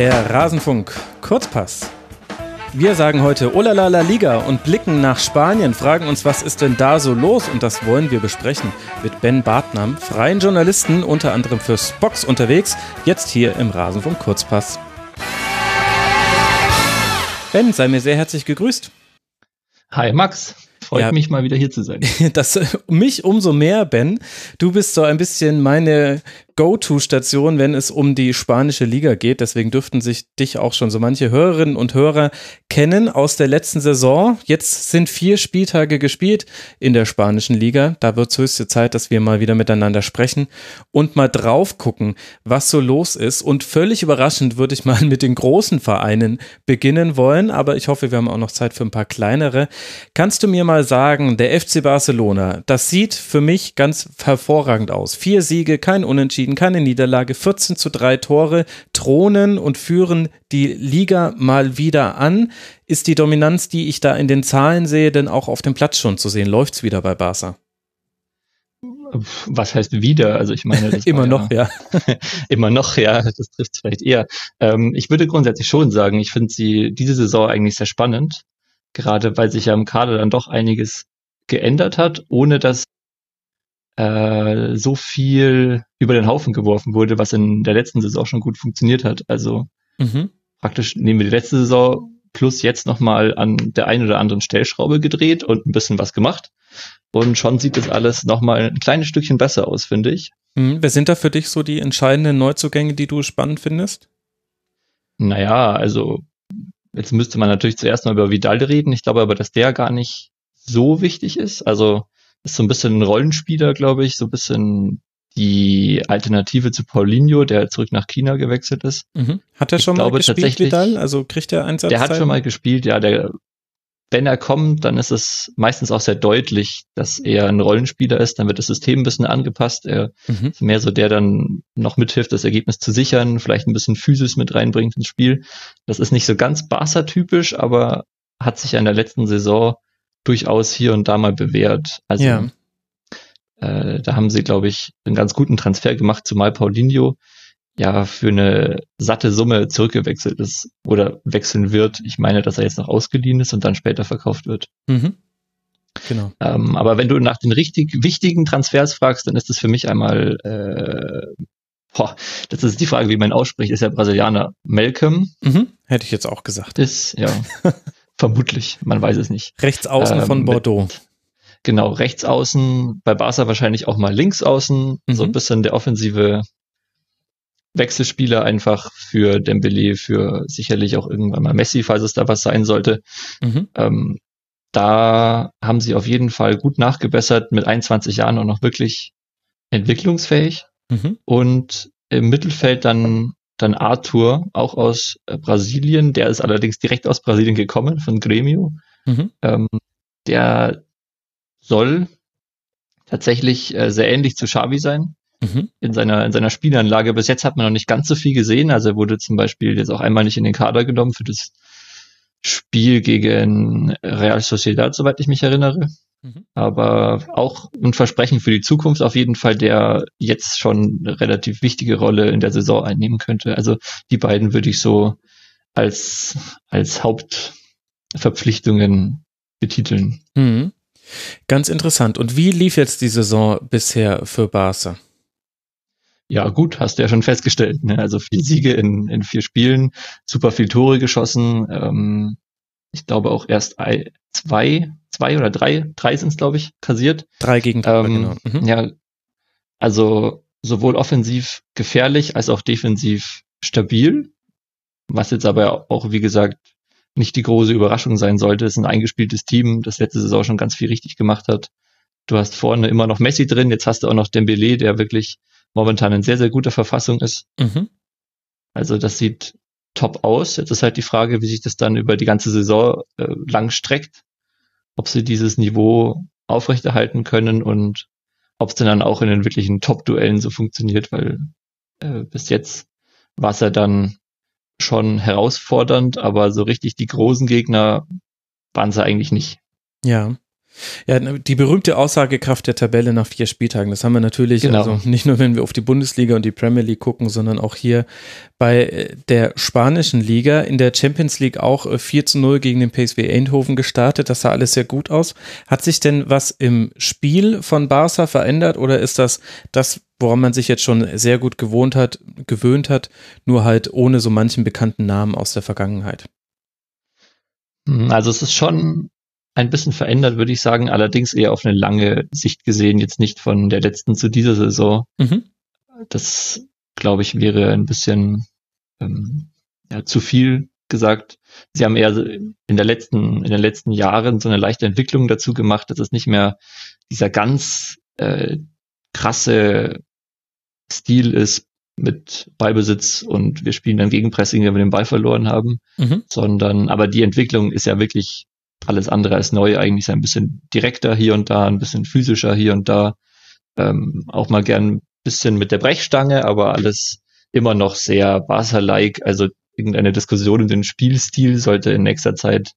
Der Rasenfunk Kurzpass. Wir sagen heute Olala La Liga und blicken nach Spanien, fragen uns, was ist denn da so los? Und das wollen wir besprechen mit Ben Bartnam, freien Journalisten, unter anderem für Spox unterwegs, jetzt hier im Rasenfunk Kurzpass. Ben, sei mir sehr herzlich gegrüßt. Hi Max. Freut ja, mich mal wieder hier zu sein. Das mich umso mehr, Ben. Du bist so ein bisschen meine Go-To-Station, wenn es um die spanische Liga geht. Deswegen dürften sich dich auch schon so manche Hörerinnen und Hörer kennen aus der letzten Saison. Jetzt sind vier Spieltage gespielt in der spanischen Liga. Da wird es höchste Zeit, dass wir mal wieder miteinander sprechen und mal drauf gucken, was so los ist. Und völlig überraschend würde ich mal mit den großen Vereinen beginnen wollen. Aber ich hoffe, wir haben auch noch Zeit für ein paar kleinere. Kannst du mir mal sagen, der FC Barcelona, das sieht für mich ganz hervorragend aus. Vier Siege, kein Unentschieden Unentschieden, keine Niederlage, 14 zu 3 Tore, thronen und führen die Liga mal wieder an. Ist die Dominanz, die ich da in den Zahlen sehe, denn auch auf dem Platz schon zu sehen? Läuft es wieder bei Barca? Was heißt wieder? Also ich meine, immer noch, ja. immer noch, ja, das trifft vielleicht eher. Ähm, ich würde grundsätzlich schon sagen, ich finde sie diese Saison eigentlich sehr spannend, gerade weil sich ja im Kader dann doch einiges geändert hat, ohne dass äh, so viel über den Haufen geworfen wurde, was in der letzten Saison schon gut funktioniert hat. Also mhm. praktisch nehmen wir die letzte Saison plus jetzt nochmal an der einen oder anderen Stellschraube gedreht und ein bisschen was gemacht. Und schon sieht das alles nochmal ein kleines Stückchen besser aus, finde ich. Mhm. Wer sind da für dich so die entscheidenden Neuzugänge, die du spannend findest? Naja, also jetzt müsste man natürlich zuerst mal über Vidal reden. Ich glaube aber, dass der gar nicht so wichtig ist. Also ist so ein bisschen ein Rollenspieler, glaube ich, so ein bisschen die Alternative zu Paulinho, der zurück nach China gewechselt ist. Mhm. Hat er schon ich mal glaube, gespielt, Vidal? Also kriegt er Einsatz? Der hat schon mal gespielt, ja. Der, wenn er kommt, dann ist es meistens auch sehr deutlich, dass er ein Rollenspieler ist. Dann wird das System ein bisschen angepasst. Er mhm. ist mehr so der dann noch mithilft, das Ergebnis zu sichern, vielleicht ein bisschen Physis mit reinbringt ins Spiel. Das ist nicht so ganz Barca-typisch, aber hat sich ja in der letzten Saison durchaus hier und da mal bewährt. Also ja. äh, da haben sie, glaube ich, einen ganz guten Transfer gemacht, zumal Paulinho ja für eine satte Summe zurückgewechselt ist oder wechseln wird. Ich meine, dass er jetzt noch ausgeliehen ist und dann später verkauft wird. Mhm. Genau. Ähm, aber wenn du nach den richtig wichtigen Transfers fragst, dann ist das für mich einmal, äh, boah, das ist die Frage, wie man ausspricht, ist ja Brasilianer. Malcolm. Mhm. Hätte ich jetzt auch gesagt. Ist, ja. Vermutlich, man weiß es nicht. Rechts außen ähm, von Bordeaux. Mit, genau, rechts außen, bei Barca wahrscheinlich auch mal links außen, mhm. so ein bisschen der offensive Wechselspieler einfach für Dembele, für sicherlich auch irgendwann mal Messi, falls es da was sein sollte. Mhm. Ähm, da haben sie auf jeden Fall gut nachgebessert, mit 21 Jahren auch noch wirklich entwicklungsfähig. Mhm. Und im Mittelfeld dann dann Arthur, auch aus äh, Brasilien, der ist allerdings direkt aus Brasilien gekommen, von Gremio. Mhm. Ähm, der soll tatsächlich äh, sehr ähnlich zu Xavi sein. Mhm. In seiner, in seiner Spielanlage. Bis jetzt hat man noch nicht ganz so viel gesehen. Also er wurde zum Beispiel jetzt auch einmal nicht in den Kader genommen für das Spiel gegen Real Sociedad, soweit ich mich erinnere. Mhm. Aber auch ein Versprechen für die Zukunft auf jeden Fall, der jetzt schon eine relativ wichtige Rolle in der Saison einnehmen könnte. Also die beiden würde ich so als, als Hauptverpflichtungen betiteln. Mhm. Ganz interessant. Und wie lief jetzt die Saison bisher für Barca? Ja, gut, hast du ja schon festgestellt. Ne? Also vier Siege in, in vier Spielen, super viel Tore geschossen. Ähm, ich glaube auch erst zwei, zwei oder drei, drei sind es, glaube ich, kassiert. Drei gegen drei, ähm, genau. Mhm. Ja, also sowohl offensiv gefährlich als auch defensiv stabil, was jetzt aber auch, wie gesagt, nicht die große Überraschung sein sollte. Es ist ein eingespieltes Team, das letzte Saison schon ganz viel richtig gemacht hat. Du hast vorne immer noch Messi drin, jetzt hast du auch noch Dembele, der wirklich momentan in sehr, sehr guter Verfassung ist. Mhm. Also das sieht top aus. Jetzt ist halt die Frage, wie sich das dann über die ganze Saison äh, lang streckt, ob sie dieses Niveau aufrechterhalten können und ob es denn dann auch in den wirklichen Top-Duellen so funktioniert, weil äh, bis jetzt war es ja dann schon herausfordernd, aber so richtig die großen Gegner waren sie eigentlich nicht. Ja. Ja, die berühmte Aussagekraft der Tabelle nach vier Spieltagen, das haben wir natürlich, genau. also nicht nur, wenn wir auf die Bundesliga und die Premier League gucken, sondern auch hier bei äh, der spanischen Liga, in der Champions League auch 4 äh, zu 0 gegen den PSV Eindhoven gestartet, das sah alles sehr gut aus. Hat sich denn was im Spiel von Barca verändert oder ist das das, woran man sich jetzt schon sehr gut gewohnt hat, gewöhnt hat, nur halt ohne so manchen bekannten Namen aus der Vergangenheit? Also es ist schon ein bisschen verändert, würde ich sagen, allerdings eher auf eine lange Sicht gesehen, jetzt nicht von der letzten zu dieser Saison. Mhm. Das, glaube ich, wäre ein bisschen ähm, ja, zu viel gesagt. Sie haben eher in der letzten, in den letzten Jahren so eine leichte Entwicklung dazu gemacht, dass es nicht mehr dieser ganz äh, krasse Stil ist mit Ballbesitz und wir spielen dann Gegenpressing, wenn wir den Ball verloren haben, mhm. sondern aber die Entwicklung ist ja wirklich alles andere als neu, eigentlich ein bisschen direkter hier und da, ein bisschen physischer hier und da, ähm, auch mal gern ein bisschen mit der Brechstange, aber alles immer noch sehr Barca-like, also irgendeine Diskussion um den Spielstil sollte in nächster Zeit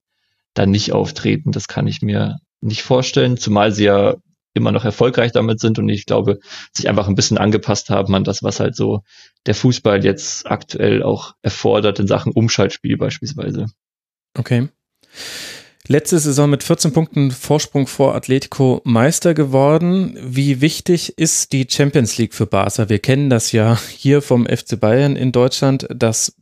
dann nicht auftreten, das kann ich mir nicht vorstellen, zumal sie ja immer noch erfolgreich damit sind und ich glaube, sich einfach ein bisschen angepasst haben an das, was halt so der Fußball jetzt aktuell auch erfordert in Sachen Umschaltspiel beispielsweise. Okay. Letzte Saison mit 14 Punkten Vorsprung vor Atletico Meister geworden. Wie wichtig ist die Champions League für Barca? Wir kennen das ja hier vom FC Bayern in Deutschland, dass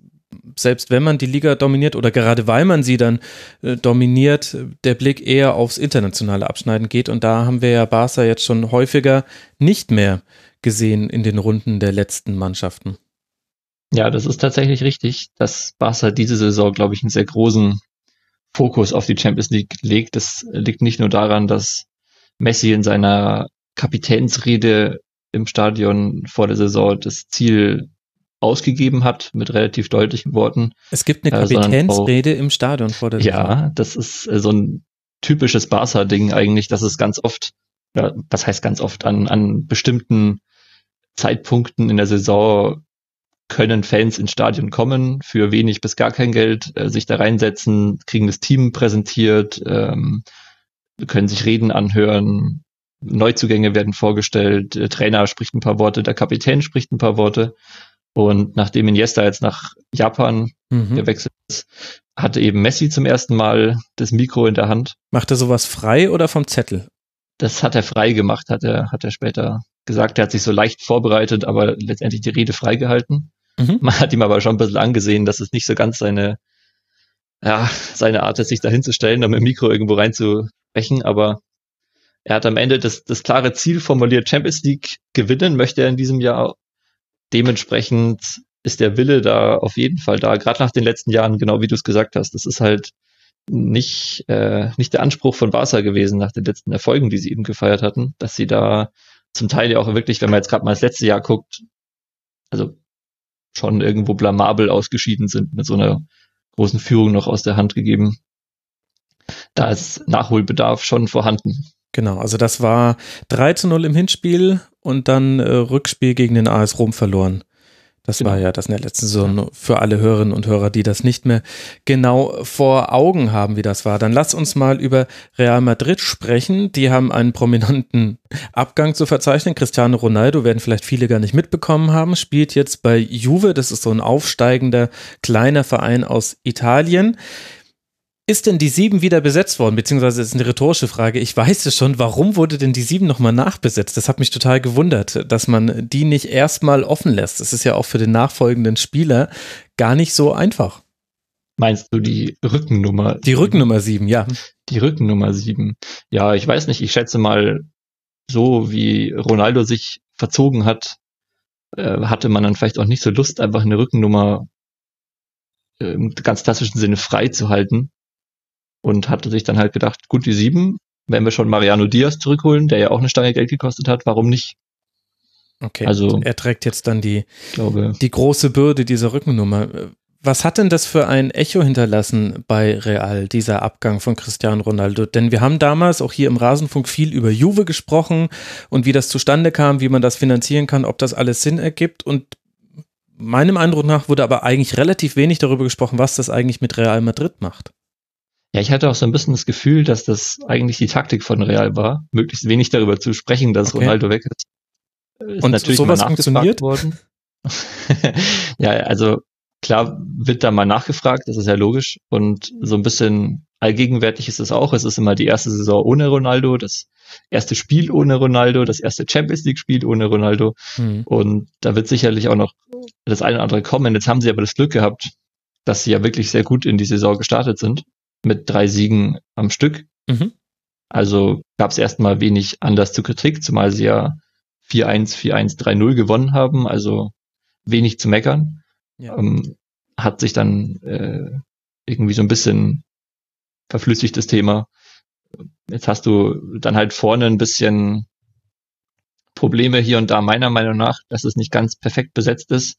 selbst wenn man die Liga dominiert oder gerade weil man sie dann äh, dominiert, der Blick eher aufs internationale Abschneiden geht. Und da haben wir ja Barca jetzt schon häufiger nicht mehr gesehen in den Runden der letzten Mannschaften. Ja, das ist tatsächlich richtig, dass Barca diese Saison, glaube ich, einen sehr großen Fokus auf die Champions League legt. Das liegt nicht nur daran, dass Messi in seiner Kapitänsrede im Stadion vor der Saison das Ziel ausgegeben hat mit relativ deutlichen Worten. Es gibt eine äh, Kapitänsrede äh, im Stadion vor der Saison. Ja, das ist äh, so ein typisches Barca-Ding eigentlich, dass es ganz oft, ja, was heißt ganz oft, an, an bestimmten Zeitpunkten in der Saison können Fans ins Stadion kommen für wenig bis gar kein Geld, äh, sich da reinsetzen, kriegen das Team präsentiert, ähm, können sich Reden anhören, Neuzugänge werden vorgestellt, der Trainer spricht ein paar Worte, der Kapitän spricht ein paar Worte. Und nachdem Iniesta jetzt nach Japan mhm. gewechselt ist, hatte eben Messi zum ersten Mal das Mikro in der Hand. Macht er sowas frei oder vom Zettel? Das hat er frei gemacht, hat er, hat er später gesagt. Er hat sich so leicht vorbereitet, aber letztendlich die Rede freigehalten. Mhm. Man hat ihm aber schon ein bisschen angesehen, dass es nicht so ganz seine, ja, seine Art ist, sich da hinzustellen, um mit dem Mikro irgendwo reinzubrechen, aber er hat am Ende das, das klare Ziel formuliert, Champions League gewinnen möchte er in diesem Jahr. Dementsprechend ist der Wille da auf jeden Fall da, gerade nach den letzten Jahren, genau wie du es gesagt hast. Das ist halt nicht, äh, nicht der Anspruch von Barca gewesen nach den letzten Erfolgen, die sie eben gefeiert hatten, dass sie da zum Teil ja auch wirklich, wenn man jetzt gerade mal das letzte Jahr guckt, also schon irgendwo blamabel ausgeschieden sind, mit so einer großen Führung noch aus der Hand gegeben. Da ist Nachholbedarf schon vorhanden. Genau, also das war 3 zu 0 im Hinspiel und dann äh, Rückspiel gegen den AS Rom verloren. Das genau. war ja das in der letzten Saison für alle Hörerinnen und Hörer, die das nicht mehr genau vor Augen haben, wie das war. Dann lass uns mal über Real Madrid sprechen. Die haben einen prominenten Abgang zu verzeichnen. Cristiano Ronaldo werden vielleicht viele gar nicht mitbekommen haben, spielt jetzt bei Juve. Das ist so ein aufsteigender kleiner Verein aus Italien ist denn die sieben wieder besetzt worden? Beziehungsweise ist eine rhetorische Frage. Ich weiß es schon. Warum wurde denn die sieben nochmal nachbesetzt? Das hat mich total gewundert, dass man die nicht erstmal offen lässt. Das ist ja auch für den nachfolgenden Spieler gar nicht so einfach. Meinst du die Rückennummer? Die Rückennummer sieben, ja. Die Rückennummer sieben. Ja, ich weiß nicht. Ich schätze mal, so wie Ronaldo sich verzogen hat, äh, hatte man dann vielleicht auch nicht so Lust, einfach eine Rückennummer äh, im ganz klassischen Sinne frei zu halten und hatte sich dann halt gedacht, gut, die sieben, wenn wir schon Mariano Diaz zurückholen, der ja auch eine Stange Geld gekostet hat, warum nicht? Okay, also er trägt jetzt dann die, glaube, die große Bürde dieser Rückennummer. Was hat denn das für ein Echo hinterlassen bei Real, dieser Abgang von Cristiano Ronaldo? Denn wir haben damals auch hier im Rasenfunk viel über Juve gesprochen und wie das zustande kam, wie man das finanzieren kann, ob das alles Sinn ergibt. Und meinem Eindruck nach wurde aber eigentlich relativ wenig darüber gesprochen, was das eigentlich mit Real Madrid macht. Ja, ich hatte auch so ein bisschen das Gefühl, dass das eigentlich die Taktik von Real war, möglichst wenig darüber zu sprechen, dass okay. Ronaldo weg ist. ist Und natürlich sowas funktioniert worden. ja, also klar wird da mal nachgefragt, das ist ja logisch. Und so ein bisschen allgegenwärtig ist es auch. Es ist immer die erste Saison ohne Ronaldo, das erste Spiel ohne Ronaldo, das erste Champions League Spiel ohne Ronaldo. Mhm. Und da wird sicherlich auch noch das eine oder andere kommen. Jetzt haben sie aber das Glück gehabt, dass sie ja wirklich sehr gut in die Saison gestartet sind mit drei Siegen am Stück. Mhm. Also gab es erstmal wenig Anlass zur Kritik, zumal sie ja 4-1, 4-1, 3-0 gewonnen haben, also wenig zu meckern. Ja. Ähm, hat sich dann äh, irgendwie so ein bisschen verflüssigt das Thema. Jetzt hast du dann halt vorne ein bisschen Probleme hier und da meiner Meinung nach, dass es nicht ganz perfekt besetzt ist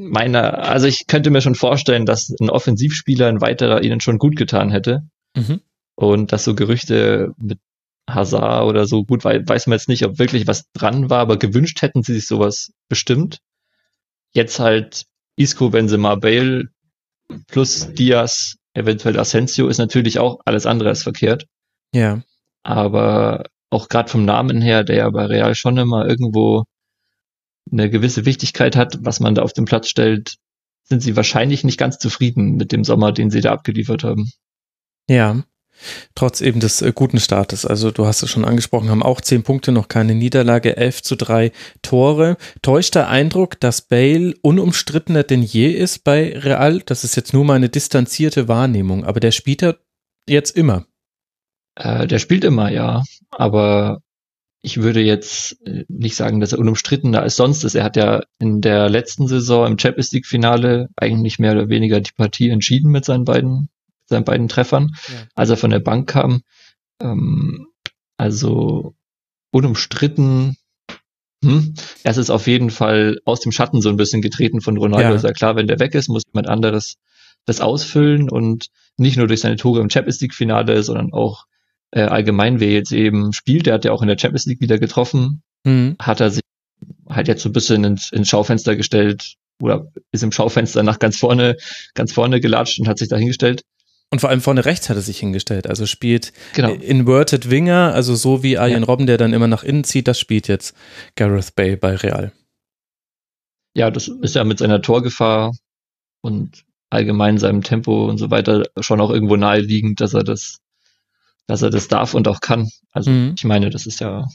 meiner, also ich könnte mir schon vorstellen, dass ein Offensivspieler, ein weiterer ihnen schon gut getan hätte. Mhm. Und dass so Gerüchte mit Hazard oder so, gut, weiß man jetzt nicht, ob wirklich was dran war, aber gewünscht hätten sie sich sowas bestimmt. Jetzt halt Isco, Benzema, Bale plus Diaz, eventuell Asensio ist natürlich auch alles andere als verkehrt. Ja. Aber auch gerade vom Namen her, der ja bei Real schon immer irgendwo eine gewisse Wichtigkeit hat, was man da auf den Platz stellt, sind sie wahrscheinlich nicht ganz zufrieden mit dem Sommer, den sie da abgeliefert haben. Ja, trotz eben des äh, guten Startes. Also du hast es schon angesprochen, haben auch zehn Punkte, noch keine Niederlage, elf zu drei Tore. Täuscht der Eindruck, dass Bale unumstrittener denn je ist bei Real? Das ist jetzt nur meine distanzierte Wahrnehmung, aber der spielt ja jetzt immer. Äh, der spielt immer, ja. Aber ich würde jetzt äh, nicht sagen, dass er unumstrittener als sonst ist. Er hat ja in der letzten Saison im Champions League Finale eigentlich mehr oder weniger die Partie entschieden mit seinen beiden, seinen beiden Treffern, ja. als er von der Bank kam. Ähm, also unumstritten. Hm. Er ist auf jeden Fall aus dem Schatten so ein bisschen getreten von Ronaldo. Ja. Ist ja klar, wenn der weg ist, muss jemand anderes das ausfüllen und nicht nur durch seine Tore im Champions League Finale, sondern auch äh, allgemein, wer jetzt eben spielt, der hat ja auch in der Champions League wieder getroffen, mhm. hat er sich halt jetzt so ein bisschen ins, ins Schaufenster gestellt oder ist im Schaufenster nach ganz vorne, ganz vorne gelatscht und hat sich da hingestellt. Und vor allem vorne rechts hat er sich hingestellt. Also spielt genau. Inverted Winger, also so wie Arjen ja. Robben, der dann immer nach innen zieht, das spielt jetzt Gareth Bay bei Real. Ja, das ist ja mit seiner Torgefahr und allgemein seinem Tempo und so weiter schon auch irgendwo naheliegend, dass er das dass er das darf und auch kann. Also mhm. ich meine, das ist ja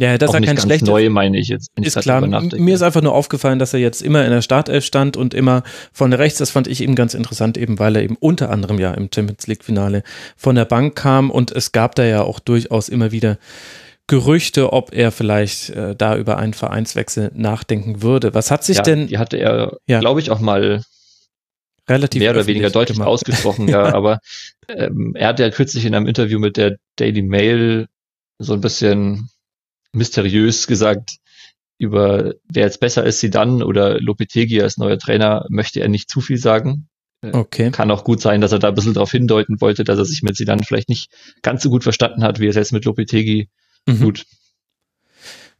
ja, das ist ja kein schlechtes. Neu meine ich jetzt. Ist klar. Mir ist einfach nur aufgefallen, dass er jetzt immer in der Startelf stand und immer von rechts. Das fand ich eben ganz interessant, eben weil er eben unter anderem ja im Champions League Finale von der Bank kam und es gab da ja auch durchaus immer wieder Gerüchte, ob er vielleicht äh, da über einen Vereinswechsel nachdenken würde. Was hat sich ja, denn? Die hatte er, ja. glaube ich, auch mal relativ mehr oder weniger deutlich gemacht. ausgesprochen, ja, aber ähm, er hat ja kürzlich in einem Interview mit der Daily Mail so ein bisschen mysteriös gesagt, über wer jetzt besser ist, sie dann oder Lopetegi als neuer Trainer, möchte er nicht zu viel sagen. Äh, okay. Kann auch gut sein, dass er da ein bisschen darauf hindeuten wollte, dass er sich mit Sidan vielleicht nicht ganz so gut verstanden hat, wie er es jetzt mit Lopetegi. Mhm. Gut,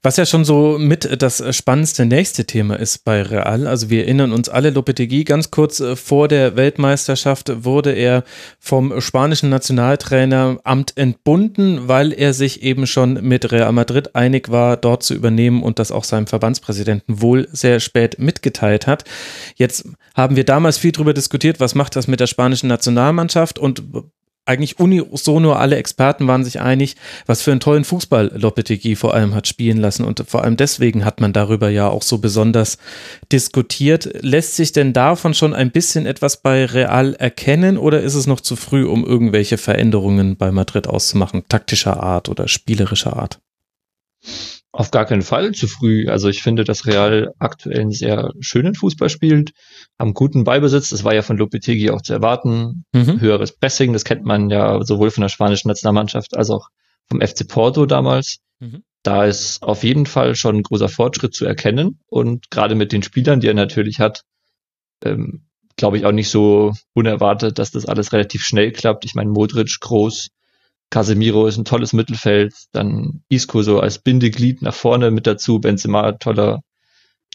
was ja schon so mit das spannendste nächste Thema ist bei Real. Also wir erinnern uns alle, Lopetegui, ganz kurz äh, vor der Weltmeisterschaft wurde er vom spanischen Nationaltraineramt entbunden, weil er sich eben schon mit Real Madrid einig war, dort zu übernehmen und das auch seinem Verbandspräsidenten wohl sehr spät mitgeteilt hat. Jetzt haben wir damals viel darüber diskutiert, was macht das mit der spanischen Nationalmannschaft und eigentlich unisono alle Experten waren sich einig, was für einen tollen Fußball Lopetegui vor allem hat spielen lassen und vor allem deswegen hat man darüber ja auch so besonders diskutiert. Lässt sich denn davon schon ein bisschen etwas bei Real erkennen oder ist es noch zu früh, um irgendwelche Veränderungen bei Madrid auszumachen, taktischer Art oder spielerischer Art? Auf gar keinen Fall zu früh. Also ich finde, dass Real aktuell einen sehr schönen Fußball spielt, haben guten Beibesitz. Das war ja von Lopetegi auch zu erwarten. Mhm. Höheres Pressing, das kennt man ja sowohl von der spanischen Nationalmannschaft als auch vom FC Porto damals. Mhm. Da ist auf jeden Fall schon ein großer Fortschritt zu erkennen. Und gerade mit den Spielern, die er natürlich hat, ähm, glaube ich auch nicht so unerwartet, dass das alles relativ schnell klappt. Ich meine, Modric, Groß, Casemiro ist ein tolles Mittelfeld, dann Isco so als Bindeglied nach vorne mit dazu, Benzema toller,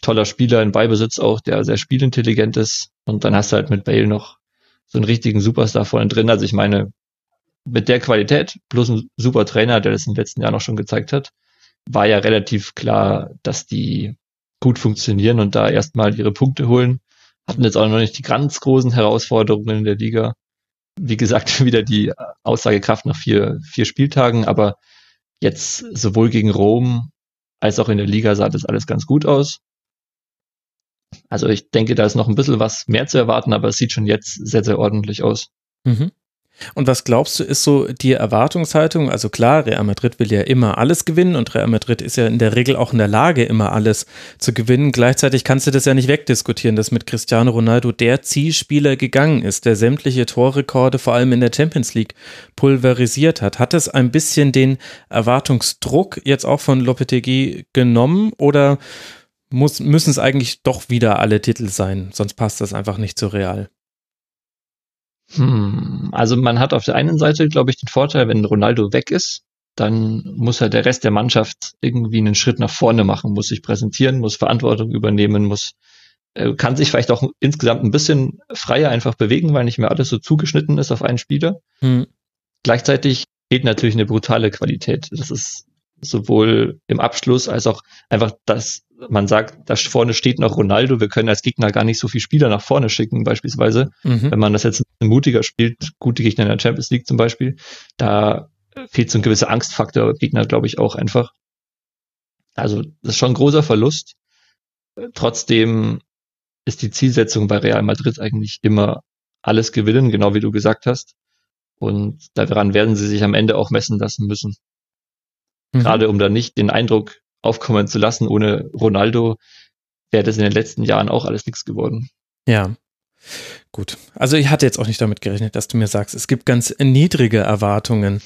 toller Spieler in Beibesitz auch, der sehr spielintelligent ist und dann hast du halt mit Bale noch so einen richtigen Superstar vorne drin. Also ich meine, mit der Qualität plus ein super Trainer, der das im letzten Jahr noch schon gezeigt hat, war ja relativ klar, dass die gut funktionieren und da erstmal ihre Punkte holen. Hatten jetzt auch noch nicht die ganz großen Herausforderungen in der Liga. Wie gesagt, wieder die Aussagekraft nach vier, vier Spieltagen, aber jetzt sowohl gegen Rom als auch in der Liga sah das alles ganz gut aus. Also ich denke, da ist noch ein bisschen was mehr zu erwarten, aber es sieht schon jetzt sehr, sehr ordentlich aus. Mhm. Und was glaubst du, ist so die Erwartungshaltung? Also klar, Real Madrid will ja immer alles gewinnen und Real Madrid ist ja in der Regel auch in der Lage, immer alles zu gewinnen. Gleichzeitig kannst du das ja nicht wegdiskutieren, dass mit Cristiano Ronaldo der Zielspieler gegangen ist, der sämtliche Torrekorde vor allem in der Champions League pulverisiert hat. Hat es ein bisschen den Erwartungsdruck jetzt auch von Lopetegui genommen oder müssen es eigentlich doch wieder alle Titel sein? Sonst passt das einfach nicht zu Real. Hm, also man hat auf der einen Seite, glaube ich, den Vorteil, wenn Ronaldo weg ist, dann muss halt der Rest der Mannschaft irgendwie einen Schritt nach vorne machen, muss sich präsentieren, muss Verantwortung übernehmen, muss äh, kann sich vielleicht auch insgesamt ein bisschen freier einfach bewegen, weil nicht mehr alles so zugeschnitten ist auf einen Spieler. Hm. Gleichzeitig fehlt natürlich eine brutale Qualität. Das ist sowohl im Abschluss als auch einfach, dass man sagt, da vorne steht noch Ronaldo, wir können als Gegner gar nicht so viele Spieler nach vorne schicken, beispielsweise. Mhm. Wenn man das jetzt mutiger spielt, gute Gegner in der Champions League zum Beispiel, da fehlt so ein gewisser Angstfaktor Gegner, glaube ich, auch einfach. Also, das ist schon ein großer Verlust. Trotzdem ist die Zielsetzung bei Real Madrid eigentlich immer alles gewinnen, genau wie du gesagt hast. Und daran werden sie sich am Ende auch messen lassen müssen. Mhm. Gerade um da nicht den Eindruck aufkommen zu lassen, ohne Ronaldo wäre das in den letzten Jahren auch alles nichts geworden. Ja. Gut. Also ich hatte jetzt auch nicht damit gerechnet, dass du mir sagst, es gibt ganz niedrige Erwartungen.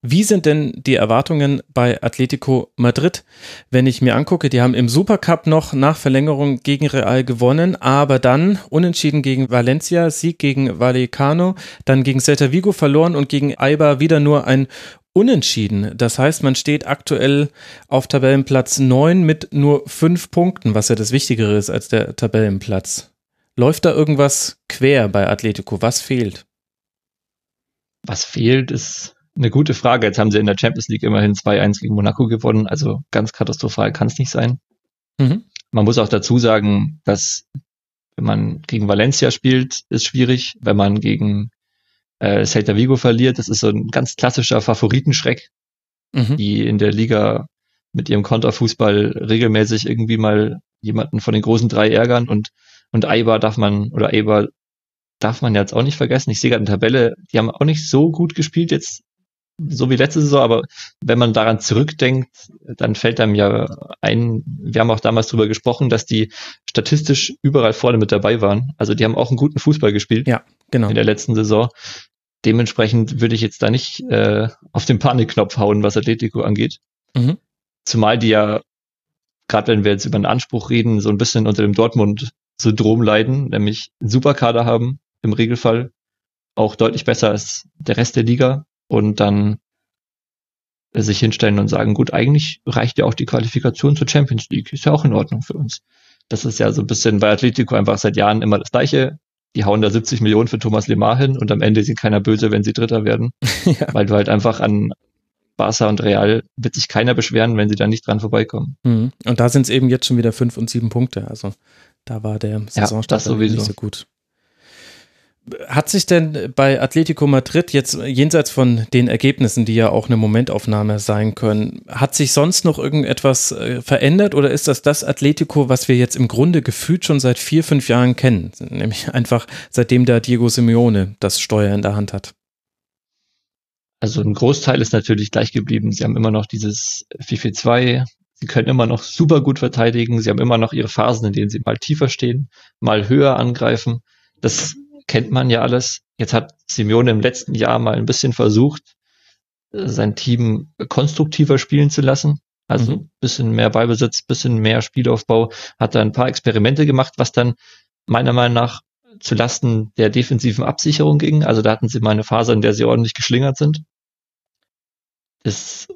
Wie sind denn die Erwartungen bei Atletico Madrid? Wenn ich mir angucke, die haben im Supercup noch nach Verlängerung gegen Real gewonnen, aber dann unentschieden gegen Valencia, Sieg gegen Vallecano, dann gegen Celta Vigo verloren und gegen Eibar wieder nur ein Unentschieden. Das heißt, man steht aktuell auf Tabellenplatz 9 mit nur fünf Punkten, was ja das Wichtigere ist als der Tabellenplatz. Läuft da irgendwas quer bei Atletico? Was fehlt? Was fehlt, ist eine gute Frage. Jetzt haben sie in der Champions League immerhin 2-1 gegen Monaco gewonnen, also ganz katastrophal kann es nicht sein. Mhm. Man muss auch dazu sagen, dass wenn man gegen Valencia spielt, ist schwierig. Wenn man gegen äh, Celta Vigo verliert. Das ist so ein ganz klassischer Favoritenschreck, mhm. die in der Liga mit ihrem Konterfußball regelmäßig irgendwie mal jemanden von den großen drei ärgern und und Eibar darf man oder Eibar darf man jetzt auch nicht vergessen. Ich sehe gerade eine Tabelle, die haben auch nicht so gut gespielt jetzt so wie letzte Saison, aber wenn man daran zurückdenkt, dann fällt einem ja ein, wir haben auch damals drüber gesprochen, dass die statistisch überall vorne mit dabei waren. Also die haben auch einen guten Fußball gespielt ja, genau. in der letzten Saison. Dementsprechend würde ich jetzt da nicht äh, auf den Panikknopf hauen, was Atletico angeht. Mhm. Zumal die ja, gerade wenn wir jetzt über einen Anspruch reden, so ein bisschen unter dem Dortmund-Syndrom leiden, nämlich einen Superkader haben im Regelfall, auch deutlich besser als der Rest der Liga und dann sich hinstellen und sagen, gut, eigentlich reicht ja auch die Qualifikation zur Champions League, ist ja auch in Ordnung für uns. Das ist ja so ein bisschen bei Atletico einfach seit Jahren immer das Gleiche. Die hauen da 70 Millionen für Thomas Lemar hin und am Ende sieht keiner böse, wenn sie Dritter werden. ja. Weil du halt einfach an Barca und Real wird sich keiner beschweren, wenn sie da nicht dran vorbeikommen. Mhm. Und da sind es eben jetzt schon wieder fünf und sieben Punkte. Also da war der Saisonstart ja, nicht so gut. Hat sich denn bei Atletico Madrid jetzt jenseits von den Ergebnissen, die ja auch eine Momentaufnahme sein können, hat sich sonst noch irgendetwas äh, verändert oder ist das das Atletico, was wir jetzt im Grunde gefühlt schon seit vier, fünf Jahren kennen? Nämlich einfach seitdem da Diego Simeone das Steuer in der Hand hat. Also ein Großteil ist natürlich gleich geblieben. Sie haben immer noch dieses 4-4-2. Sie können immer noch super gut verteidigen. Sie haben immer noch ihre Phasen, in denen sie mal tiefer stehen, mal höher angreifen. Das kennt man ja alles. Jetzt hat Simeone im letzten Jahr mal ein bisschen versucht, äh, sein Team konstruktiver spielen zu lassen. Also mhm. bisschen mehr Ballbesitz, bisschen mehr Spielaufbau, hat da ein paar Experimente gemacht, was dann meiner Meinung nach zu Lasten der defensiven Absicherung ging. Also da hatten sie mal eine Phase, in der sie ordentlich geschlingert sind. Es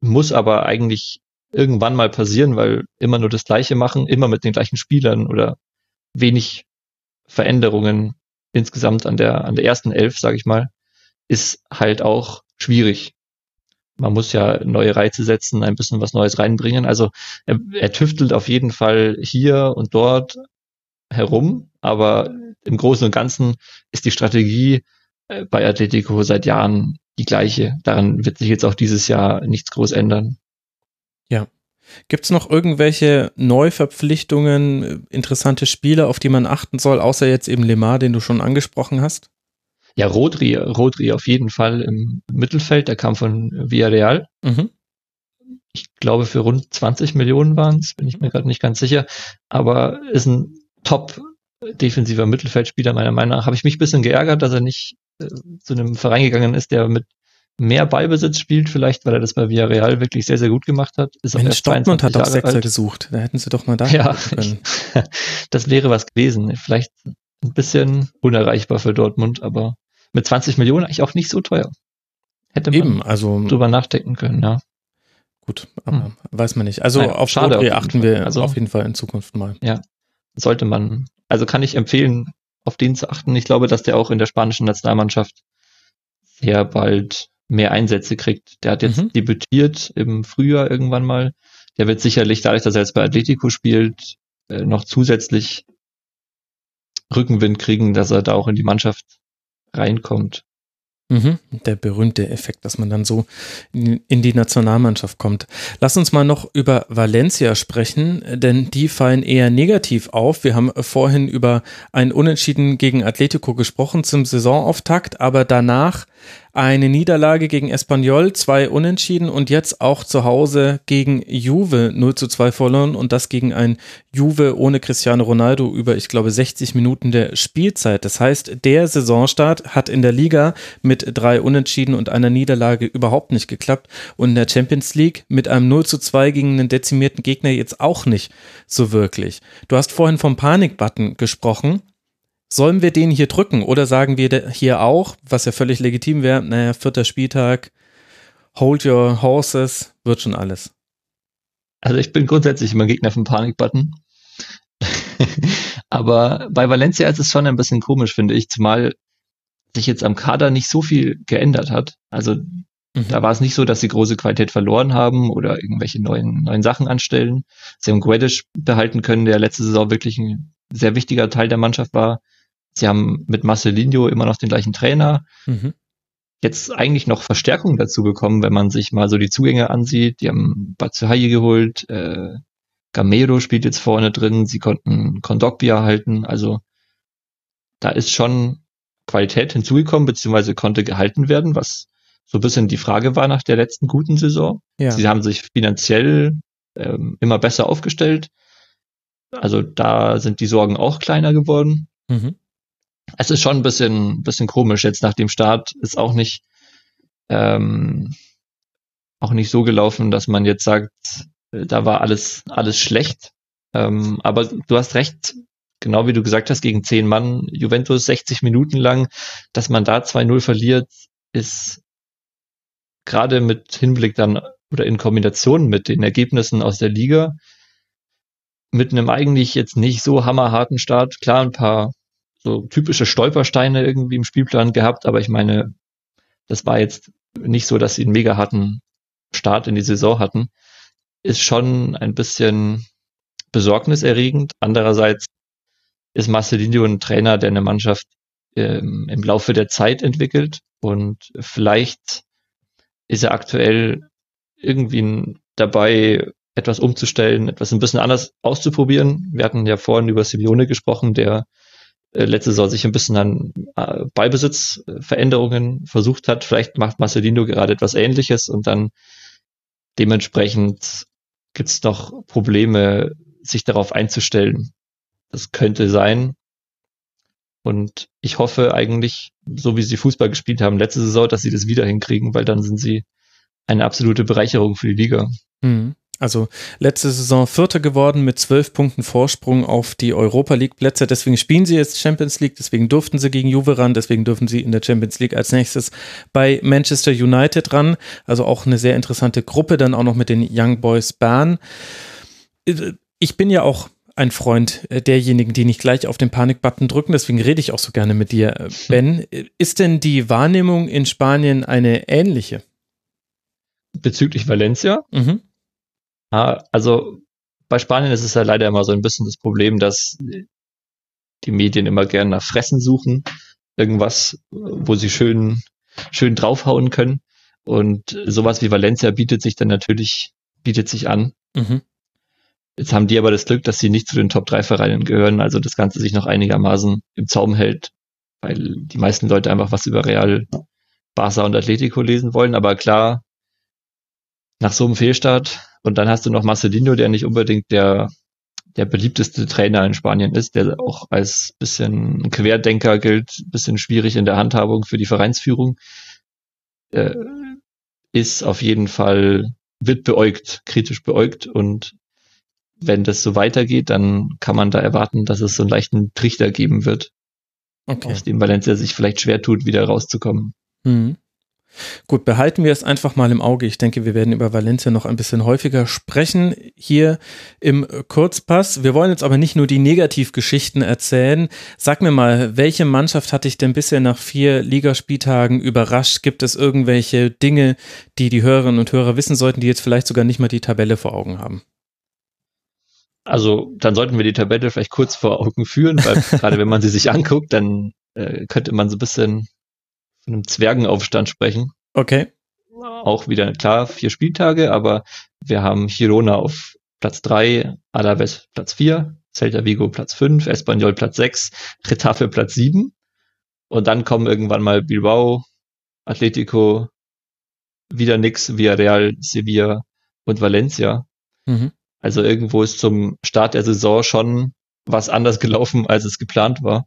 muss aber eigentlich irgendwann mal passieren, weil immer nur das Gleiche machen, immer mit den gleichen Spielern oder wenig Veränderungen insgesamt an der, an der ersten Elf, sage ich mal, ist halt auch schwierig. Man muss ja neue Reize setzen, ein bisschen was Neues reinbringen. Also er, er tüftelt auf jeden Fall hier und dort herum, aber im Großen und Ganzen ist die Strategie äh, bei Atletico seit Jahren die gleiche. Daran wird sich jetzt auch dieses Jahr nichts groß ändern. Ja. Gibt es noch irgendwelche Neuverpflichtungen, interessante Spiele, auf die man achten soll, außer jetzt eben Lemar, den du schon angesprochen hast? Ja, Rodri, Rodri auf jeden Fall im Mittelfeld, der kam von Villarreal. Mhm. Ich glaube, für rund 20 Millionen waren es, bin ich mir gerade nicht ganz sicher, aber ist ein top defensiver Mittelfeldspieler meiner Meinung nach. Habe ich mich ein bisschen geärgert, dass er nicht äh, zu einem Verein gegangen ist, der mit mehr Ballbesitz spielt, vielleicht, weil er das bei Villarreal wirklich sehr, sehr gut gemacht hat. Ist Mensch, Dortmund hat auch Sechser gesucht. Da hätten sie doch mal da ja, können. das wäre was gewesen. Vielleicht ein bisschen unerreichbar für Dortmund, aber mit 20 Millionen eigentlich auch nicht so teuer. Hätte man Eben, also, drüber nachdenken können, ja. Gut, aber hm. weiß man nicht. Also naja, auf Rodri achten wir also, auf jeden Fall in Zukunft mal. Ja, sollte man. Also kann ich empfehlen, auf den zu achten. Ich glaube, dass der auch in der spanischen Nationalmannschaft sehr bald mehr Einsätze kriegt. Der hat jetzt mhm. debütiert im Frühjahr irgendwann mal. Der wird sicherlich, dadurch, dass er jetzt bei Atletico spielt, äh, noch zusätzlich Rückenwind kriegen, dass er da auch in die Mannschaft reinkommt. Mhm, der berühmte Effekt, dass man dann so in, in, die Nationalmannschaft kommt. Lass uns mal noch über Valencia sprechen, denn die fallen eher negativ auf. Wir haben vorhin über ein Unentschieden gegen Atletico gesprochen zum Saisonauftakt, aber danach eine Niederlage gegen Espanyol, zwei Unentschieden und jetzt auch zu Hause gegen Juve 0 zu 2 verloren und das gegen ein Juve ohne Cristiano Ronaldo über, ich glaube, 60 Minuten der Spielzeit. Das heißt, der Saisonstart hat in der Liga mit drei Unentschieden und einer Niederlage überhaupt nicht geklappt und in der Champions League mit einem 0 zu 2 gegen einen dezimierten Gegner jetzt auch nicht so wirklich. Du hast vorhin vom Panikbutton gesprochen. Sollen wir den hier drücken oder sagen wir hier auch, was ja völlig legitim wäre, naja, vierter Spieltag, hold your horses, wird schon alles. Also ich bin grundsätzlich immer Gegner vom Panikbutton. Aber bei Valencia ist es schon ein bisschen komisch, finde ich, zumal sich jetzt am Kader nicht so viel geändert hat. Also mhm. da war es nicht so, dass sie große Qualität verloren haben oder irgendwelche neuen, neuen Sachen anstellen. Sie haben Guedes behalten können, der letzte Saison wirklich ein sehr wichtiger Teil der Mannschaft war. Sie haben mit Marcelinho immer noch den gleichen Trainer. Mhm. Jetzt eigentlich noch Verstärkung dazu bekommen, wenn man sich mal so die Zugänge ansieht. Die haben Batshuayi geholt, äh, Gamero spielt jetzt vorne drin, sie konnten Kondogbia halten, also da ist schon Qualität hinzugekommen, beziehungsweise konnte gehalten werden, was so ein bisschen die Frage war nach der letzten guten Saison. Ja. Sie haben sich finanziell ähm, immer besser aufgestellt. Also da sind die Sorgen auch kleiner geworden. Mhm es ist schon ein bisschen, bisschen komisch jetzt nach dem Start. Ist auch nicht, ähm, auch nicht so gelaufen, dass man jetzt sagt, da war alles, alles schlecht. Ähm, aber du hast recht, genau wie du gesagt hast, gegen zehn Mann, Juventus 60 Minuten lang, dass man da 2-0 verliert, ist gerade mit Hinblick dann oder in Kombination mit den Ergebnissen aus der Liga mit einem eigentlich jetzt nicht so hammerharten Start, klar ein paar so typische Stolpersteine irgendwie im Spielplan gehabt, aber ich meine, das war jetzt nicht so, dass sie einen mega harten Start in die Saison hatten. Ist schon ein bisschen besorgniserregend. Andererseits ist Marcelinho ein Trainer, der eine Mannschaft ähm, im Laufe der Zeit entwickelt und vielleicht ist er aktuell irgendwie dabei, etwas umzustellen, etwas ein bisschen anders auszuprobieren. Wir hatten ja vorhin über Simeone gesprochen, der letzte Saison sich ein bisschen an äh, Beibesitzveränderungen versucht hat. Vielleicht macht Marcelino gerade etwas Ähnliches und dann dementsprechend gibt es noch Probleme, sich darauf einzustellen. Das könnte sein. Und ich hoffe eigentlich, so wie sie Fußball gespielt haben letzte Saison, dass sie das wieder hinkriegen, weil dann sind sie eine absolute Bereicherung für die Liga. Mhm. Also letzte Saison Vierter geworden mit zwölf Punkten Vorsprung auf die Europa League Plätze. Deswegen spielen sie jetzt Champions League, deswegen durften sie gegen Juve ran, deswegen dürfen sie in der Champions League als nächstes bei Manchester United ran. Also auch eine sehr interessante Gruppe, dann auch noch mit den Young Boys Bern. Ich bin ja auch ein Freund äh, derjenigen, die nicht gleich auf den Panikbutton drücken, deswegen rede ich auch so gerne mit dir, äh, Ben. Ist denn die Wahrnehmung in Spanien eine ähnliche? Bezüglich Valencia? Mhm. Also bei Spanien ist es ja leider immer so ein bisschen das Problem, dass die Medien immer gerne nach Fressen suchen. Irgendwas, wo sie schön, schön draufhauen können. Und sowas wie Valencia bietet sich dann natürlich, bietet sich an. Mhm. Jetzt haben die aber das Glück, dass sie nicht zu den Top 3 Vereinen gehören, also das Ganze sich noch einigermaßen im Zaum hält, weil die meisten Leute einfach was über Real, Barca und Atletico lesen wollen. Aber klar, nach so einem Fehlstart und dann hast du noch Marcelino, der nicht unbedingt der, der beliebteste Trainer in Spanien ist, der auch als bisschen Querdenker gilt, bisschen schwierig in der Handhabung für die Vereinsführung, äh, ist auf jeden Fall, wird beäugt, kritisch beäugt und wenn das so weitergeht, dann kann man da erwarten, dass es so einen leichten Trichter geben wird, okay. aus dem Valencia sich vielleicht schwer tut, wieder rauszukommen. Mhm. Gut, behalten wir es einfach mal im Auge. Ich denke, wir werden über Valencia noch ein bisschen häufiger sprechen hier im Kurzpass. Wir wollen jetzt aber nicht nur die Negativgeschichten erzählen. Sag mir mal, welche Mannschaft hat dich denn bisher nach vier Ligaspieltagen überrascht? Gibt es irgendwelche Dinge, die die Hörerinnen und Hörer wissen sollten, die jetzt vielleicht sogar nicht mal die Tabelle vor Augen haben? Also dann sollten wir die Tabelle vielleicht kurz vor Augen führen, weil gerade wenn man sie sich anguckt, dann äh, könnte man so ein bisschen von einem Zwergenaufstand sprechen. Okay. Auch wieder, klar, vier Spieltage, aber wir haben Girona auf Platz drei, Alaves Platz vier, Celta Vigo Platz fünf, Espanyol Platz sechs, Retafe Platz sieben. Und dann kommen irgendwann mal Bilbao, Atletico, wieder nix, Villarreal, Sevilla und Valencia. Mhm. Also irgendwo ist zum Start der Saison schon was anders gelaufen, als es geplant war.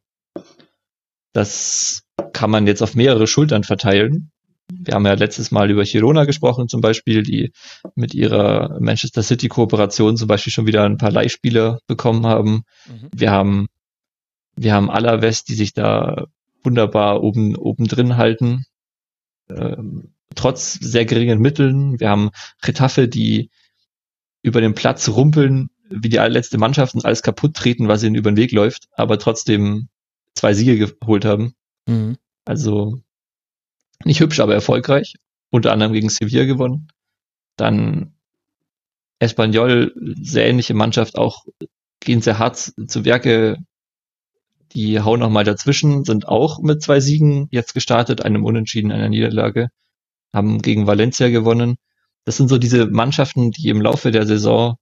Das kann man jetzt auf mehrere Schultern verteilen. Wir haben ja letztes Mal über Girona gesprochen zum Beispiel, die mit ihrer Manchester City Kooperation zum Beispiel schon wieder ein paar Leihspieler bekommen haben. Mhm. Wir haben, wir haben Alaves, die sich da wunderbar oben, oben drin halten. Ähm, trotz sehr geringen Mitteln. Wir haben Retafe, die über den Platz rumpeln, wie die allerletzte Mannschaft und alles kaputt treten, was ihnen über den Weg läuft, aber trotzdem zwei Siege geholt haben. Mhm. Also nicht hübsch, aber erfolgreich. Unter anderem gegen Sevilla gewonnen. Dann Espanyol, sehr ähnliche Mannschaft, auch gehen sehr hart zu Werke. Die hauen nochmal dazwischen, sind auch mit zwei Siegen jetzt gestartet, einem Unentschieden, einer Niederlage, haben gegen Valencia gewonnen. Das sind so diese Mannschaften, die im Laufe der Saison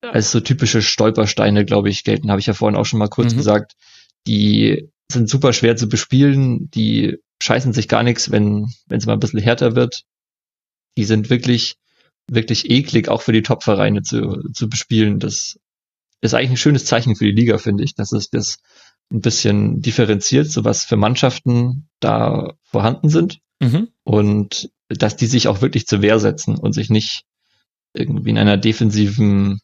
als so typische Stolpersteine, glaube ich, gelten. Habe ich ja vorhin auch schon mal kurz mhm. gesagt. Die sind super schwer zu bespielen. Die scheißen sich gar nichts, wenn wenn es mal ein bisschen härter wird. Die sind wirklich wirklich eklig, auch für die Top-Vereine zu, zu bespielen. Das ist eigentlich ein schönes Zeichen für die Liga, finde ich, dass es das ein bisschen differenziert, so was für Mannschaften da vorhanden sind. Mhm. Und dass die sich auch wirklich zur Wehr setzen und sich nicht irgendwie in einer defensiven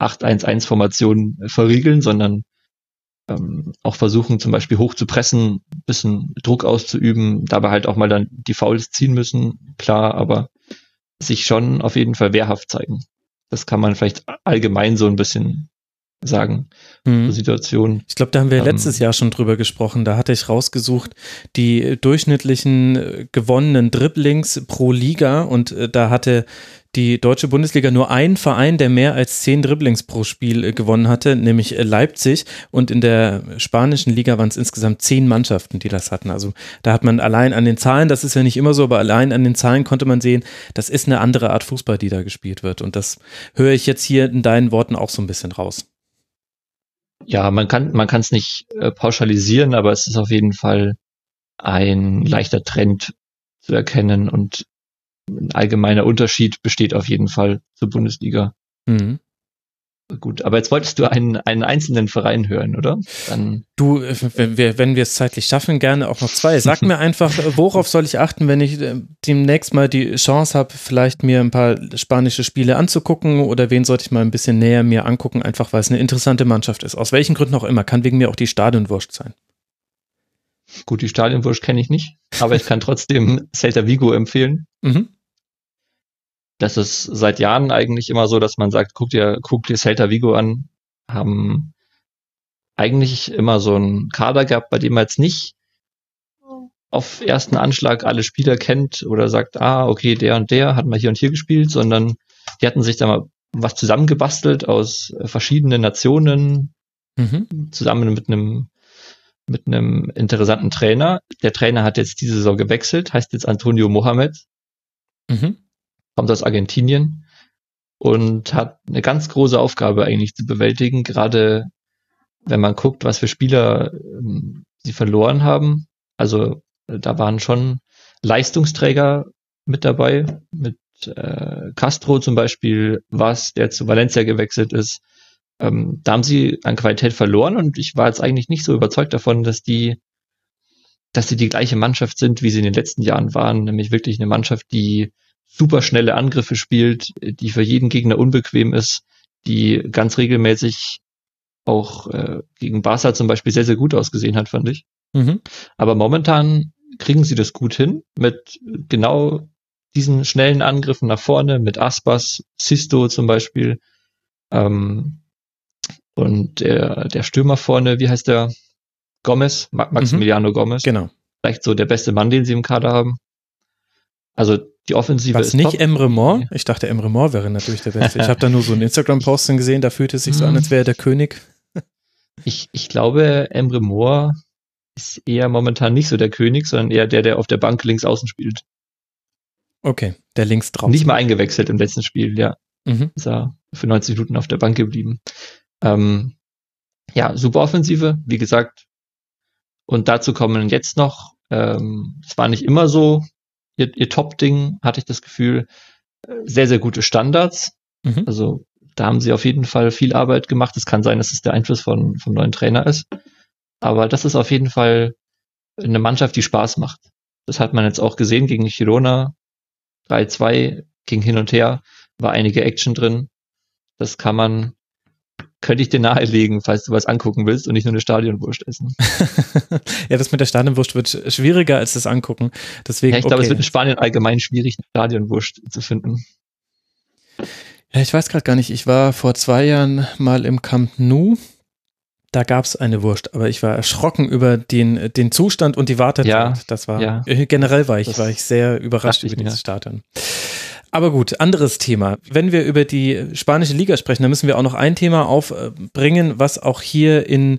8-1-1-Formation verriegeln, sondern ähm, auch versuchen, zum Beispiel hoch zu pressen, bisschen Druck auszuüben, dabei halt auch mal dann die Fouls ziehen müssen, klar, aber sich schon auf jeden Fall wehrhaft zeigen. Das kann man vielleicht allgemein so ein bisschen sagen mhm. Situation. Ich glaube, da haben wir ähm, letztes Jahr schon drüber gesprochen. Da hatte ich rausgesucht, die durchschnittlichen äh, gewonnenen Dribblings pro Liga und äh, da hatte die deutsche Bundesliga nur einen Verein, der mehr als zehn Dribblings pro Spiel äh, gewonnen hatte, nämlich Leipzig. Und in der spanischen Liga waren es insgesamt zehn Mannschaften, die das hatten. Also da hat man allein an den Zahlen, das ist ja nicht immer so, aber allein an den Zahlen konnte man sehen, das ist eine andere Art Fußball, die da gespielt wird. Und das höre ich jetzt hier in deinen Worten auch so ein bisschen raus ja, man kann man kann es nicht äh, pauschalisieren, aber es ist auf jeden Fall ein leichter Trend zu erkennen und ein allgemeiner Unterschied besteht auf jeden Fall zur Bundesliga. Mhm. Gut, aber jetzt wolltest du einen, einen einzelnen Verein hören, oder? Dann du, äh, wenn wir, wenn wir es zeitlich schaffen, gerne auch noch zwei. Sag mir einfach, worauf soll ich achten, wenn ich äh, demnächst mal die Chance habe, vielleicht mir ein paar spanische Spiele anzugucken oder wen sollte ich mal ein bisschen näher mir angucken, einfach weil es eine interessante Mannschaft ist. Aus welchen Gründen auch immer. Kann wegen mir auch die Stadionwurst sein. Gut, die Stadionwurst kenne ich nicht, aber ich kann trotzdem Celta Vigo empfehlen. Mhm. Das ist seit Jahren eigentlich immer so, dass man sagt, guck dir, guck dir Celta Vigo an, haben eigentlich immer so einen Kader gehabt, bei dem man jetzt nicht auf ersten Anschlag alle Spieler kennt oder sagt, ah, okay, der und der hat mal hier und hier gespielt, sondern die hatten sich da mal was zusammengebastelt aus verschiedenen Nationen, mhm. zusammen mit einem mit einem interessanten Trainer. Der Trainer hat jetzt diese Saison gewechselt, heißt jetzt Antonio Mohamed, mhm. kommt aus Argentinien und hat eine ganz große Aufgabe eigentlich zu bewältigen, gerade wenn man guckt, was für Spieler ähm, sie verloren haben. Also da waren schon Leistungsträger mit dabei, mit äh, Castro zum Beispiel, was der zu Valencia gewechselt ist. Ähm, da haben sie an Qualität verloren und ich war jetzt eigentlich nicht so überzeugt davon, dass die, dass sie die gleiche Mannschaft sind, wie sie in den letzten Jahren waren, nämlich wirklich eine Mannschaft, die super schnelle Angriffe spielt, die für jeden Gegner unbequem ist, die ganz regelmäßig auch äh, gegen Barca zum Beispiel sehr, sehr gut ausgesehen hat, fand ich. Mhm. Aber momentan kriegen sie das gut hin mit genau diesen schnellen Angriffen nach vorne, mit Aspas, Sisto zum Beispiel. Ähm, und der, der Stürmer vorne, wie heißt der? Gomez, Maximiliano mhm. Gomez. Genau. Vielleicht so der beste Mann, den sie im Kader haben. Also die Offensive Was ist nicht top. Emre Moore? Ich dachte, Emre Moore wäre natürlich der Beste. Ich habe da nur so ein Instagram-Posting gesehen, da fühlte es sich so an, als wäre er der König. Ich, ich glaube, Emre Moore ist eher momentan nicht so der König, sondern eher der, der auf der Bank links außen spielt. Okay, der links drauf. Nicht mal eingewechselt im letzten Spiel, ja. Mhm. Ist er für 90 Minuten auf der Bank geblieben. Ähm, ja, super Offensive, wie gesagt. Und dazu kommen jetzt noch, ähm, es war nicht immer so, ihr, ihr Top-Ding, hatte ich das Gefühl, äh, sehr, sehr gute Standards. Mhm. Also da haben sie auf jeden Fall viel Arbeit gemacht. Es kann sein, dass es der Einfluss von, vom neuen Trainer ist. Aber das ist auf jeden Fall eine Mannschaft, die Spaß macht. Das hat man jetzt auch gesehen gegen Girona. 3-2 ging hin und her, war einige Action drin. Das kann man, könnte ich dir nahelegen, falls du was angucken willst und nicht nur eine Stadionwurst essen. ja, das mit der Stadionwurst wird schwieriger als das Angucken. Deswegen, ja, ich glaube, okay. es wird in Spanien allgemein schwierig, eine Stadionwurst zu finden. Ja, ich weiß gerade gar nicht. Ich war vor zwei Jahren mal im Camp Nou da gab es eine Wurst, aber ich war erschrocken über den, den Zustand und die Wartezeit. Ja, das war ja, generell war ich, war ich sehr überrascht über dieses Stadion. Aber gut, anderes Thema. Wenn wir über die spanische Liga sprechen, dann müssen wir auch noch ein Thema aufbringen, was auch hier in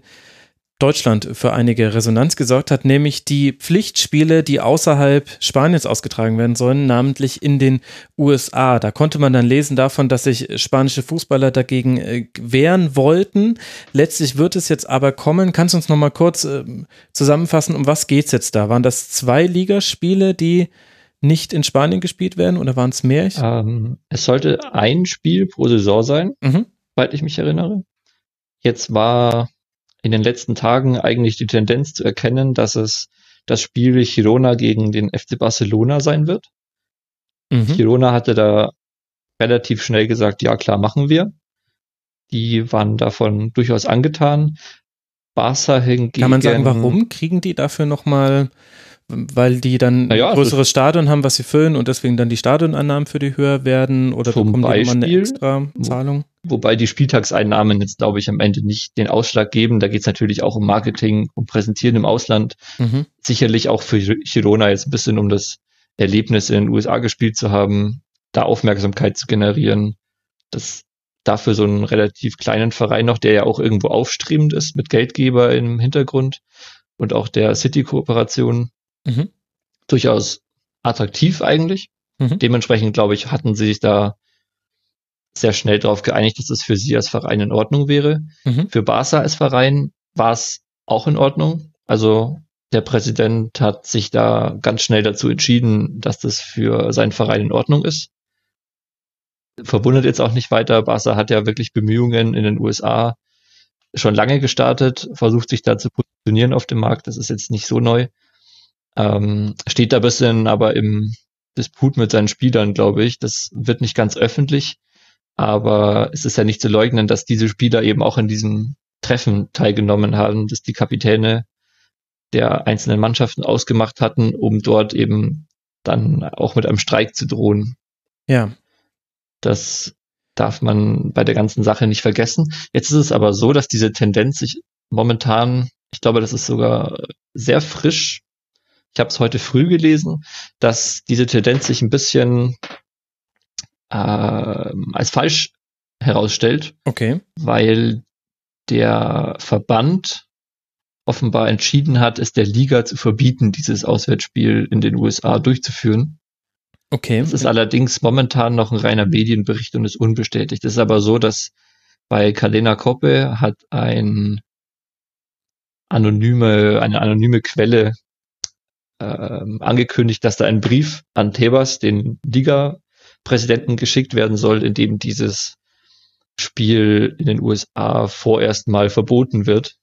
Deutschland für einige Resonanz gesorgt hat, nämlich die Pflichtspiele, die außerhalb Spaniens ausgetragen werden sollen, namentlich in den USA. Da konnte man dann lesen davon, dass sich spanische Fußballer dagegen äh, wehren wollten. Letztlich wird es jetzt aber kommen. Kannst du uns noch mal kurz äh, zusammenfassen, um was geht's jetzt da? Waren das zwei Ligaspiele, die nicht in Spanien gespielt werden oder waren es mehr? Ähm, es sollte ein Spiel pro Saison sein, mhm. soweit ich mich erinnere. Jetzt war in den letzten Tagen eigentlich die Tendenz zu erkennen, dass es das Spiel Girona gegen den FC Barcelona sein wird. Mhm. Girona hatte da relativ schnell gesagt, ja klar, machen wir. Die waren davon durchaus angetan. Barca hingegen. Kann man sagen, warum kriegen die dafür nochmal weil die dann naja, ein größeres Stadion haben, was sie füllen und deswegen dann die Stadioneinnahmen für die höher werden oder bekommen Beispiel, die immer eine extra Zahlung? Wo, wobei die Spieltagseinnahmen jetzt, glaube ich, am Ende nicht den Ausschlag geben. Da geht es natürlich auch um Marketing, um Präsentieren im Ausland. Mhm. Sicherlich auch für Girona jetzt ein bisschen um das Erlebnis in den USA gespielt zu haben, da Aufmerksamkeit zu generieren. Das dafür so einen relativ kleinen Verein noch, der ja auch irgendwo aufstrebend ist mit Geldgeber im Hintergrund und auch der City-Kooperation Mhm. Durchaus attraktiv eigentlich. Mhm. Dementsprechend, glaube ich, hatten sie sich da sehr schnell darauf geeinigt, dass es für sie als Verein in Ordnung wäre. Mhm. Für Barca als Verein war es auch in Ordnung. Also der Präsident hat sich da ganz schnell dazu entschieden, dass das für seinen Verein in Ordnung ist. Verwundert jetzt auch nicht weiter. Barca hat ja wirklich Bemühungen in den USA schon lange gestartet, versucht sich da zu positionieren auf dem Markt. Das ist jetzt nicht so neu. Ähm, steht da bisschen aber im Disput mit seinen Spielern, glaube ich. Das wird nicht ganz öffentlich, aber es ist ja nicht zu leugnen, dass diese Spieler eben auch in diesem Treffen teilgenommen haben, dass die Kapitäne der einzelnen Mannschaften ausgemacht hatten, um dort eben dann auch mit einem Streik zu drohen. Ja. Das darf man bei der ganzen Sache nicht vergessen. Jetzt ist es aber so, dass diese Tendenz sich momentan, ich glaube, das ist sogar sehr frisch. Ich habe es heute früh gelesen, dass diese Tendenz sich ein bisschen äh, als falsch herausstellt. Okay. Weil der Verband offenbar entschieden hat, es der Liga zu verbieten, dieses Auswärtsspiel in den USA durchzuführen. Okay. Das ist allerdings momentan noch ein reiner Medienbericht und ist unbestätigt. Es ist aber so, dass bei Kalena Koppe hat ein anonyme, eine anonyme Quelle ähm, angekündigt, dass da ein Brief an Tebas, den Liga-Präsidenten, geschickt werden soll, in dem dieses Spiel in den USA vorerst mal verboten wird.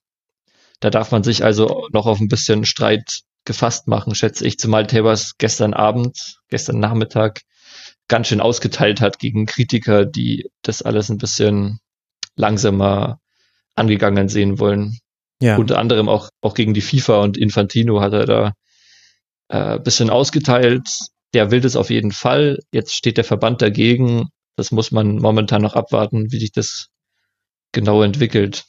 Da darf man sich also noch auf ein bisschen Streit gefasst machen, schätze ich, zumal Tabers gestern Abend, gestern Nachmittag ganz schön ausgeteilt hat gegen Kritiker, die das alles ein bisschen langsamer angegangen sehen wollen. Ja. Unter anderem auch, auch gegen die FIFA und Infantino hat er da äh, bisschen ausgeteilt. Der will das auf jeden Fall. Jetzt steht der Verband dagegen. Das muss man momentan noch abwarten, wie sich das genau entwickelt.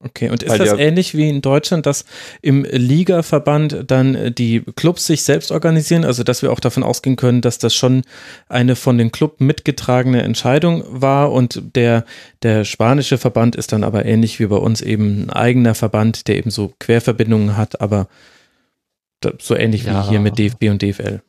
Okay, und ist Weil das ähnlich wie in Deutschland, dass im Ligaverband dann die Clubs sich selbst organisieren, also dass wir auch davon ausgehen können, dass das schon eine von den Club mitgetragene Entscheidung war und der, der spanische Verband ist dann aber ähnlich wie bei uns eben ein eigener Verband, der eben so Querverbindungen hat, aber so ähnlich ja. wie hier mit DFB und DFL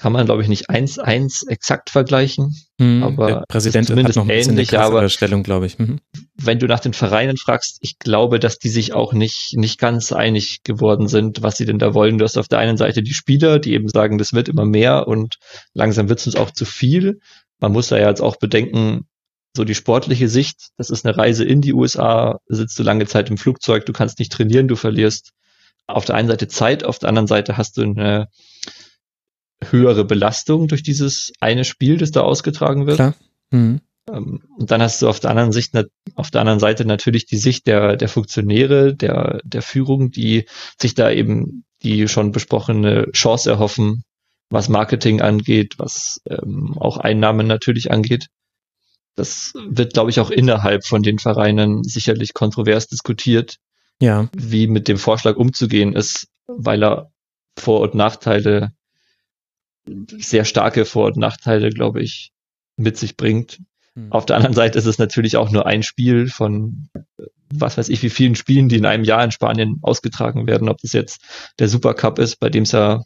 kann man, glaube ich, nicht eins eins exakt vergleichen. Hm, aber der Präsident zumindest hat noch ein ähnlich, aber Stellung, glaube ich. Mhm. Wenn du nach den Vereinen fragst, ich glaube, dass die sich auch nicht nicht ganz einig geworden sind, was sie denn da wollen. Du hast auf der einen Seite die Spieler, die eben sagen, das wird immer mehr und langsam wird es uns auch zu viel. Man muss da ja jetzt auch bedenken, so die sportliche Sicht, das ist eine Reise in die USA, sitzt du lange Zeit im Flugzeug, du kannst nicht trainieren, du verlierst auf der einen Seite Zeit, auf der anderen Seite hast du eine höhere Belastung durch dieses eine Spiel, das da ausgetragen wird. Klar. Mhm. Ähm, und dann hast du auf der anderen Sicht, auf der anderen Seite natürlich die Sicht der, der Funktionäre, der, der Führung, die sich da eben die schon besprochene Chance erhoffen, was Marketing angeht, was ähm, auch Einnahmen natürlich angeht. Das wird, glaube ich, auch innerhalb von den Vereinen sicherlich kontrovers diskutiert, ja. wie mit dem Vorschlag umzugehen ist, weil er Vor- und Nachteile sehr starke Vor- und Nachteile, glaube ich, mit sich bringt. Mhm. Auf der anderen Seite ist es natürlich auch nur ein Spiel von was weiß ich, wie vielen Spielen, die in einem Jahr in Spanien ausgetragen werden. Ob das jetzt der Supercup ist, bei dem es ja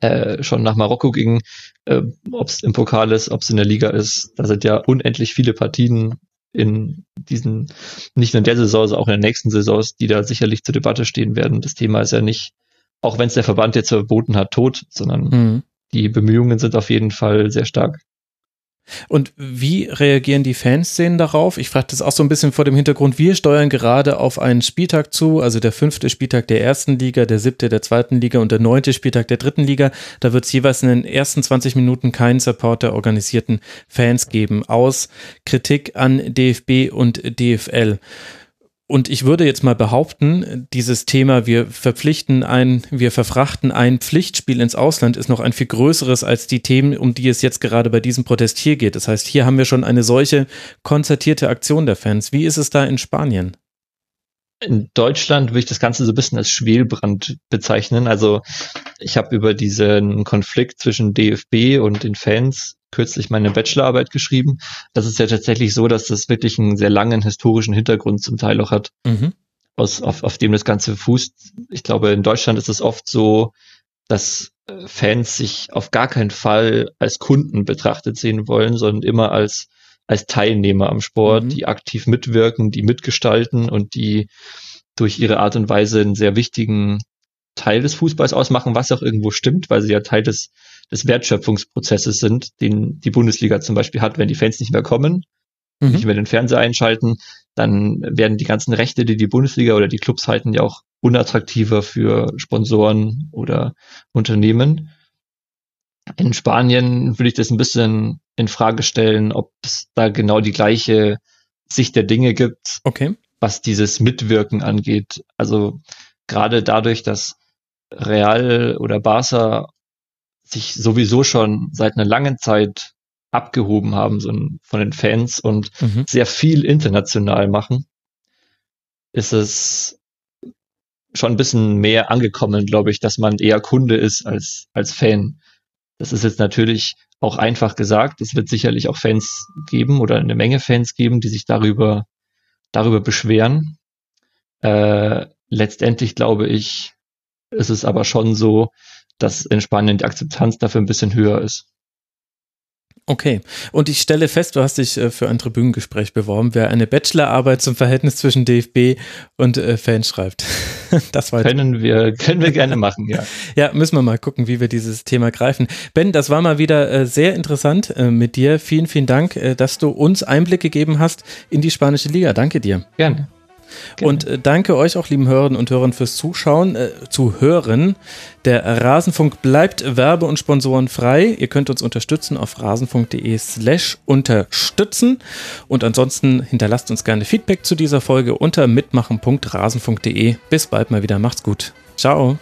äh, schon nach Marokko ging, äh, ob es im Pokal ist, ob es in der Liga ist. Da sind ja unendlich viele Partien in diesen, nicht nur in der Saison, sondern auch in den nächsten Saisons, die da sicherlich zur Debatte stehen werden. Das Thema ist ja nicht, auch wenn es der Verband jetzt verboten hat, tot, sondern mhm die Bemühungen sind auf jeden Fall sehr stark. Und wie reagieren die Fanszenen darauf? Ich frage das auch so ein bisschen vor dem Hintergrund, wir steuern gerade auf einen Spieltag zu, also der fünfte Spieltag der ersten Liga, der siebte der zweiten Liga und der neunte Spieltag der dritten Liga. Da wird es jeweils in den ersten 20 Minuten keinen Support der organisierten Fans geben, aus Kritik an DFB und DFL. Und ich würde jetzt mal behaupten, dieses Thema, wir verpflichten ein, wir verfrachten ein Pflichtspiel ins Ausland, ist noch ein viel größeres als die Themen, um die es jetzt gerade bei diesem Protest hier geht. Das heißt, hier haben wir schon eine solche konzertierte Aktion der Fans. Wie ist es da in Spanien? In Deutschland würde ich das Ganze so ein bisschen als Schwelbrand bezeichnen. Also ich habe über diesen Konflikt zwischen DFB und den Fans kürzlich meine Bachelorarbeit geschrieben. Das ist ja tatsächlich so, dass das wirklich einen sehr langen historischen Hintergrund zum Teil auch hat, mhm. aus, auf, auf dem das Ganze fußt. Ich glaube, in Deutschland ist es oft so, dass äh, Fans sich auf gar keinen Fall als Kunden betrachtet sehen wollen, sondern immer als als Teilnehmer am Sport, mhm. die aktiv mitwirken, die mitgestalten und die durch ihre Art und Weise einen sehr wichtigen Teil des Fußballs ausmachen, was auch irgendwo stimmt, weil sie ja Teil des, des Wertschöpfungsprozesses sind, den die Bundesliga zum Beispiel hat, wenn die Fans nicht mehr kommen, mhm. nicht mehr den Fernseher einschalten, dann werden die ganzen Rechte, die die Bundesliga oder die Clubs halten, ja auch unattraktiver für Sponsoren oder Unternehmen. In Spanien würde ich das ein bisschen in Frage stellen, ob es da genau die gleiche Sicht der Dinge gibt, okay. was dieses Mitwirken angeht. Also gerade dadurch, dass Real oder Barca sich sowieso schon seit einer langen Zeit abgehoben haben so von den Fans und mhm. sehr viel international machen, ist es schon ein bisschen mehr angekommen, glaube ich, dass man eher Kunde ist als, als Fan. Das ist jetzt natürlich auch einfach gesagt. Es wird sicherlich auch Fans geben oder eine Menge Fans geben, die sich darüber, darüber beschweren. Äh, letztendlich glaube ich, ist es aber schon so, dass in Spanien die Akzeptanz dafür ein bisschen höher ist. Okay. Und ich stelle fest, du hast dich äh, für ein Tribünengespräch beworben, wer eine Bachelorarbeit zum Verhältnis zwischen DFB und äh, Fans schreibt. das war können wir können wir gerne machen, ja. ja, müssen wir mal gucken, wie wir dieses Thema greifen. Ben, das war mal wieder äh, sehr interessant mit dir. Vielen, vielen Dank, dass du uns Einblick gegeben hast in die spanische Liga. Danke dir. Gerne. Gerne. Und äh, danke euch auch, lieben Hörerinnen und Hörern, fürs Zuschauen, äh, zu hören. Der Rasenfunk bleibt werbe- und sponsorenfrei. Ihr könnt uns unterstützen auf rasenfunk.de slash unterstützen. Und ansonsten hinterlasst uns gerne Feedback zu dieser Folge unter mitmachen.rasenfunk.de. Bis bald mal wieder. Macht's gut. Ciao.